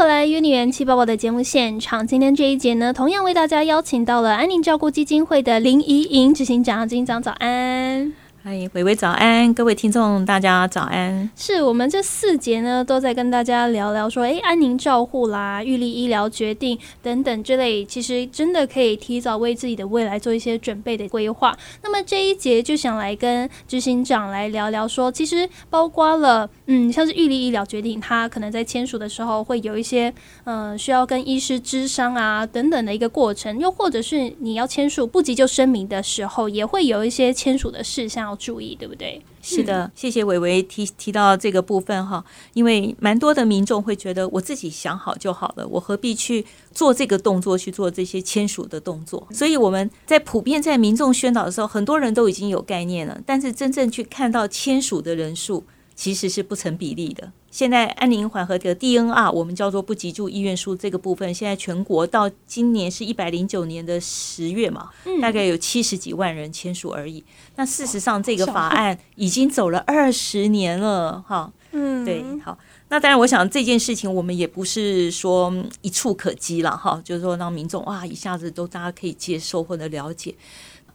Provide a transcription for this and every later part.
回来，约你元气宝宝的节目现场。今天这一节呢，同样为大家邀请到了安宁照顾基金会的林怡莹执行长，执行长早安。欢迎伟伟早安，各位听众大家早安。是我们这四节呢，都在跟大家聊聊说，哎，安宁照护啦、预立医疗决定等等之类，其实真的可以提早为自己的未来做一些准备的规划。那么这一节就想来跟执行长来聊聊说，其实包括了，嗯，像是预立医疗决定，他可能在签署的时候会有一些，呃，需要跟医师咨商啊等等的一个过程，又或者是你要签署不急救声明的时候，也会有一些签署的事项。要注意，对不对？是的，谢谢伟伟提提到这个部分哈，因为蛮多的民众会觉得我自己想好就好了，我何必去做这个动作，去做这些签署的动作？所以我们在普遍在民众宣导的时候，很多人都已经有概念了，但是真正去看到签署的人数，其实是不成比例的。现在安宁缓和的 DNR，我们叫做不急救医院书这个部分，现在全国到今年是一百零九年的十月嘛，大概有七十几万人签署而已。那事实上，这个法案已经走了二十年了，哈，嗯，对，好。那当然，我想这件事情我们也不是说一触可及了，哈，就是说让民众哇一下子都大家可以接受或者了解。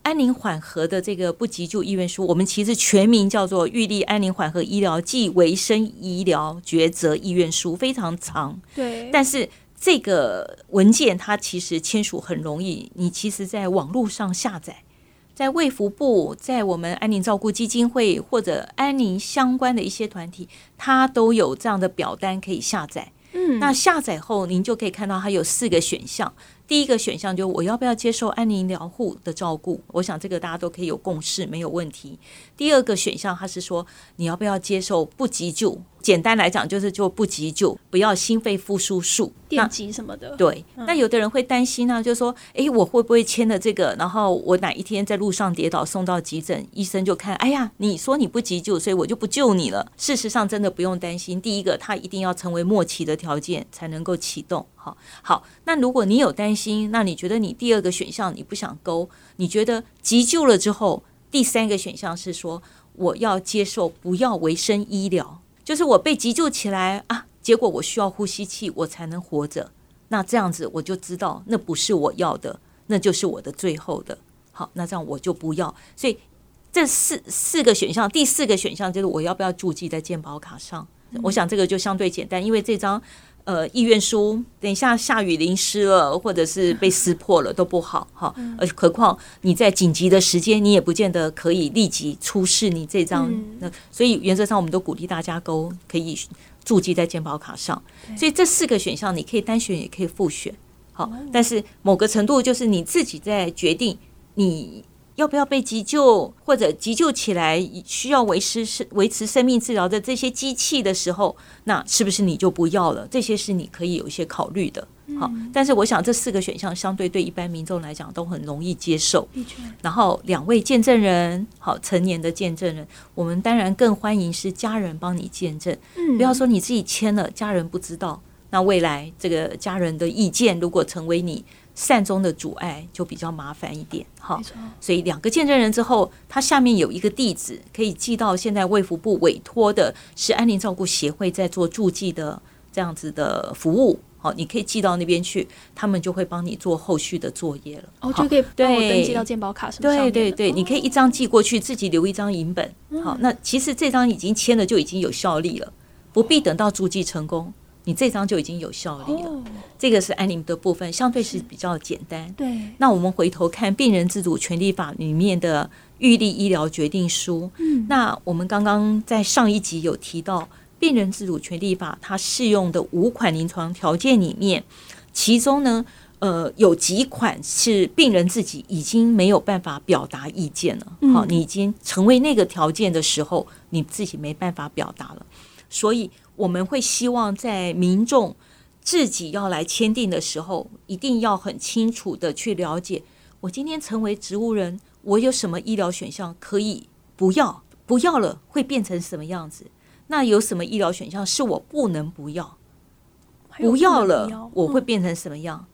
安宁缓和的这个不急救意愿书，我们其实全名叫做《预立安宁缓和医疗暨维生医疗抉择意愿书》，非常长。对，但是这个文件它其实签署很容易，你其实在网络上下载，在卫福部、在我们安宁照顾基金会或者安宁相关的一些团体，它都有这样的表单可以下载。嗯，那下载后您就可以看到它有四个选项。第一个选项就我要不要接受安宁疗护的照顾？我想这个大家都可以有共识，没有问题。第二个选项，他是说你要不要接受不急救？简单来讲就是就不急救，不要心肺复苏术、电击什么的。对，那有的人会担心呢，就是说，哎，我会不会签了这个，然后我哪一天在路上跌倒送到急诊，医生就看，哎呀，你说你不急救，所以我就不救你了。事实上，真的不用担心。第一个，他一定要成为末期的条件才能够启动。好，好，那如果你有担心，那你觉得你第二个选项你不想勾，你觉得急救了之后，第三个选项是说我要接受不要维生医疗。就是我被急救起来啊，结果我需要呼吸器，我才能活着。那这样子我就知道那不是我要的，那就是我的最后的。好，那这样我就不要。所以这四四个选项，第四个选项就是我要不要注记在健保卡上？我想这个就相对简单，因为这张。呃，意愿书，等一下下雨淋湿了，或者是被撕破了都不好哈。呃，何况你在紧急的时间，你也不见得可以立即出示你这张。那所以原则上，我们都鼓励大家都可以注记在健保卡上。所以这四个选项，你可以单选，也可以复选。好，但是某个程度就是你自己在决定你。要不要被急救，或者急救起来需要维持生维持生命治疗的这些机器的时候，那是不是你就不要了？这些是你可以有一些考虑的。好，但是我想这四个选项相对对一般民众来讲都很容易接受。然后两位见证人，好成年的见证人，我们当然更欢迎是家人帮你见证。嗯，不要说你自己签了，家人不知道，那未来这个家人的意见如果成为你。善终的阻碍就比较麻烦一点，哈，所以两个见证人之后，他下面有一个地址可以寄到现在卫福部委托的是安宁照顾协会在做助记的这样子的服务，好，你可以寄到那边去，他们就会帮你做后续的作业了，哦，就可以帮我登记到健保卡什么对对对，你可以一张寄过去，自己留一张银本，好，那其实这张已经签了就已经有效力了，不必等到助记成功。你这张就已经有效力了，这个是安宁的部分，相对是比较简单。对，那我们回头看《病人自主权利法》里面的预立医疗决定书。嗯，那我们刚刚在上一集有提到《病人自主权利法》，它适用的五款临床条件里面，其中呢，呃，有几款是病人自己已经没有办法表达意见了。好，你已经成为那个条件的时候，你自己没办法表达了，所以。我们会希望在民众自己要来签订的时候，一定要很清楚的去了解，我今天成为植物人，我有什么医疗选项可以不要，不要了会变成什么样子？那有什么医疗选项是我不能不要？不要了我会变成什么样？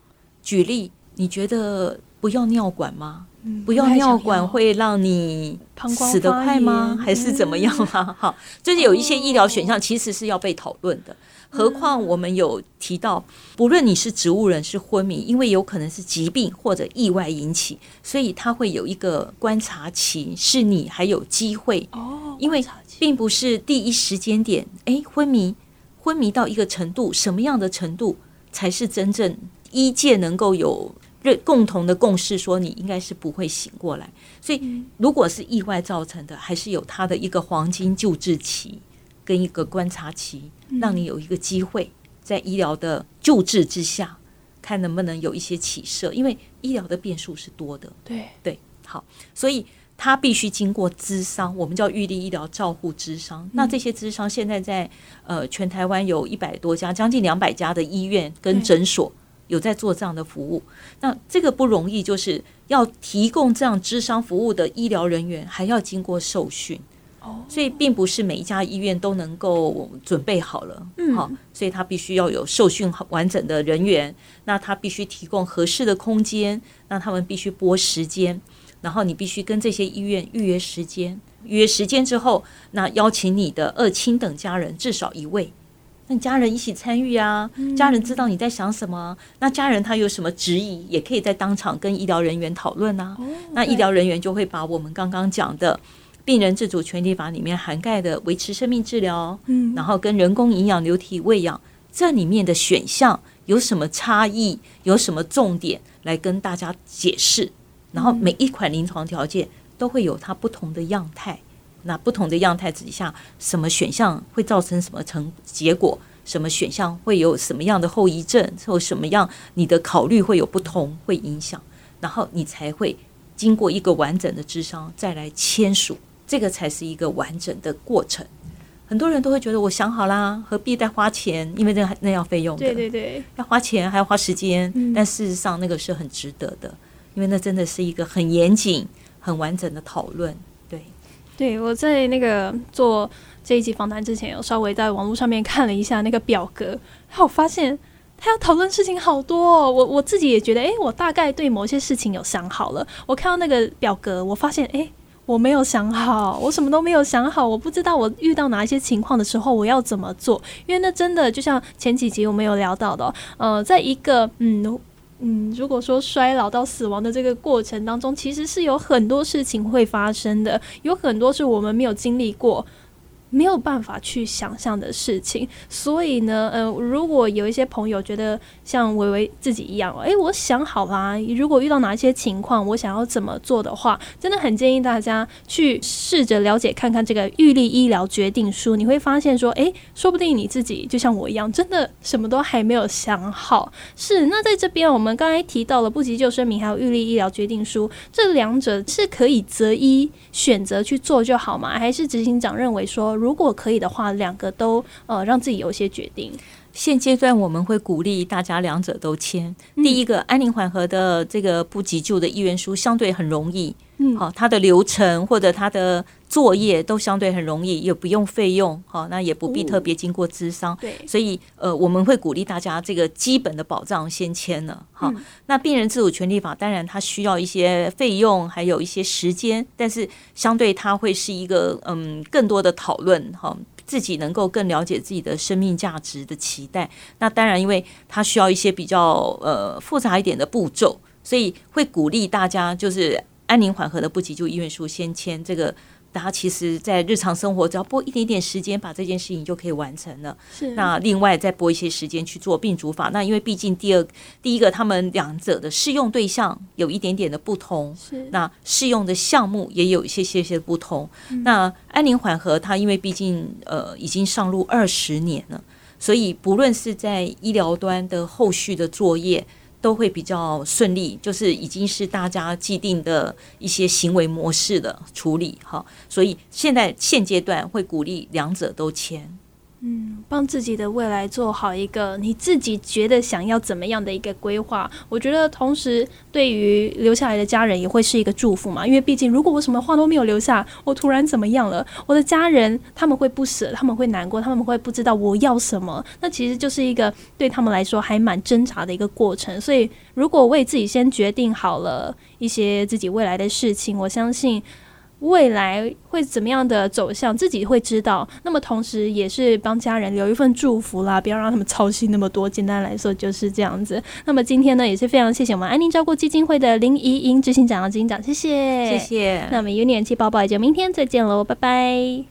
举例，你觉得不要尿管吗？嗯不要尿管会让你死得快吗？还是怎么样啊？哈，就是有一些医疗选项其实是要被讨论的。何况我们有提到，不论你是植物人是昏迷，因为有可能是疾病或者意外引起，所以它会有一个观察期，是你还有机会哦，因为并不是第一时间点，哎，昏迷，昏迷到一个程度，什么样的程度才是真正医界能够有认共同的共识，说你应该是不会醒过来。所以，如果是意外造成的，还是有它的一个黄金救治期跟一个观察期，让你有一个机会在医疗的救治之下，看能不能有一些起色，因为医疗的变数是多的。对对，好，所以他必须经过咨商，我们叫预立医疗照护咨商。那这些咨商现在在呃全台湾有一百多家，将近两百家的医院跟诊所有在做这样的服务。那这个不容易，就是要提供这样智商服务的医疗人员，还要经过受训。哦，所以并不是每一家医院都能够准备好了，嗯好，所以他必须要有受训好完整的人员，那他必须提供合适的空间，那他们必须拨时间，然后你必须跟这些医院预约时间，预约时间之后，那邀请你的二亲等家人至少一位。那家人一起参与啊，家人知道你在想什么，那家人他有什么质疑，也可以在当场跟医疗人员讨论啊。那医疗人员就会把我们刚刚讲的《病人自主权利法》里面涵盖的维持生命治疗，嗯。然后跟人工营养流体喂养这里面的选项有什么差异，有什么重点来跟大家解释。然后每一款临床条件都会有它不同的样态，那不同的样态之下，什么选项会造成什么成结果？什么选项会有什么样的后遗症，或什么样你的考虑会有不同，会影响，然后你才会经过一个完整的智商再来签署，这个才是一个完整的过程。很多人都会觉得我想好啦，何必再花钱？因为那那要费用的，对对对，要花钱还要花时间，嗯但事实上那个是很值得的，因为那真的是一个很严谨、很完整的讨论。对，我在那个做这一集访谈之前，有稍微在网络上面看了一下那个表格，然后我发现他要讨论事情好多、哦。我我自己也觉得，诶，我大概对某些事情有想好了。我看到那个表格，我发现，诶，我没有想好，我什么都没有想好，我不知道我遇到哪一些情况的时候我要怎么做，因为那真的就像前几集我们有聊到的、呃，在一个嗯。嗯，如果说衰老到死亡的这个过程当中，其实是有很多事情会发生的，有很多是我们没有经历过。没有办法去想象的事情，所以呢，呃，如果有一些朋友觉得像维维自己一样，诶，我想好啦，如果遇到哪一些情况，我想要怎么做的话，真的很建议大家去试着了解看看这个预立医疗决定书，你会发现说，诶，说不定你自己就像我一样，真的什么都还没有想好。是，那在这边我们刚才提到了不急救声明还有预立医疗决定书，这两者是可以择一选择去做就好吗？还是执行长认为说，如果可以的话，两个都呃让自己有一些决定？现阶段我们会鼓励大家两者都签。嗯第一个，安宁缓和的这个不急救的意愿书相对很容易，嗯好、它的流程或者它的作业都相对很容易，也不用费用，好、那也不必哦特别经过咨商。对，所以，呃，我们会鼓励大家这个基本的保障先签了哈。嗯那病人自主权利法当然它需要一些费用，还有一些时间，但是相对它会是一个嗯更多的讨论哈。自己能够更了解自己的生命价值的期待，那当然，因为它需要一些比较呃复杂一点的步骤，所以会鼓励大家就是安宁缓和的不急救医院书先签这个。大家其实，在日常生活只要拨一点点时间，把这件事情就可以完成了。是那另外再拨一些时间去做病主法。那因为毕竟第二第一个，他们两者的适用对象有一点点的不同，是那适用的项目也有一些些些不同。那安宁缓和，它因为毕竟呃已经上路二十年了，所以不论是在医疗端的后续的作业。都会比较顺利，就是已经是大家既定的一些行为模式的处理哈，所以现在现阶段会鼓励两者都签。嗯，帮自己的未来做好一个你自己觉得想要怎么样的一个规划，我觉得同时对于留下来的家人也会是一个祝福嘛。因为毕竟如果我什么话都没有留下，我突然怎么样了，我的家人他们会不舍，他们会难过，他们会不知道我要什么。那其实就是一个对他们来说还蛮挣扎的一个过程。所以如果为自己先决定好了一些自己未来的事情，我相信。未来会怎么样的走向，自己会知道。那么同时，也是帮家人留一份祝福啦，不要让他们操心那么多。简单来说就是这样子。那么今天呢，也是非常谢谢我们安宁照顾基金会的林怡英执行长、执行长，谢谢，谢谢。那么有年气宝宝，也就明天再见喽，拜拜。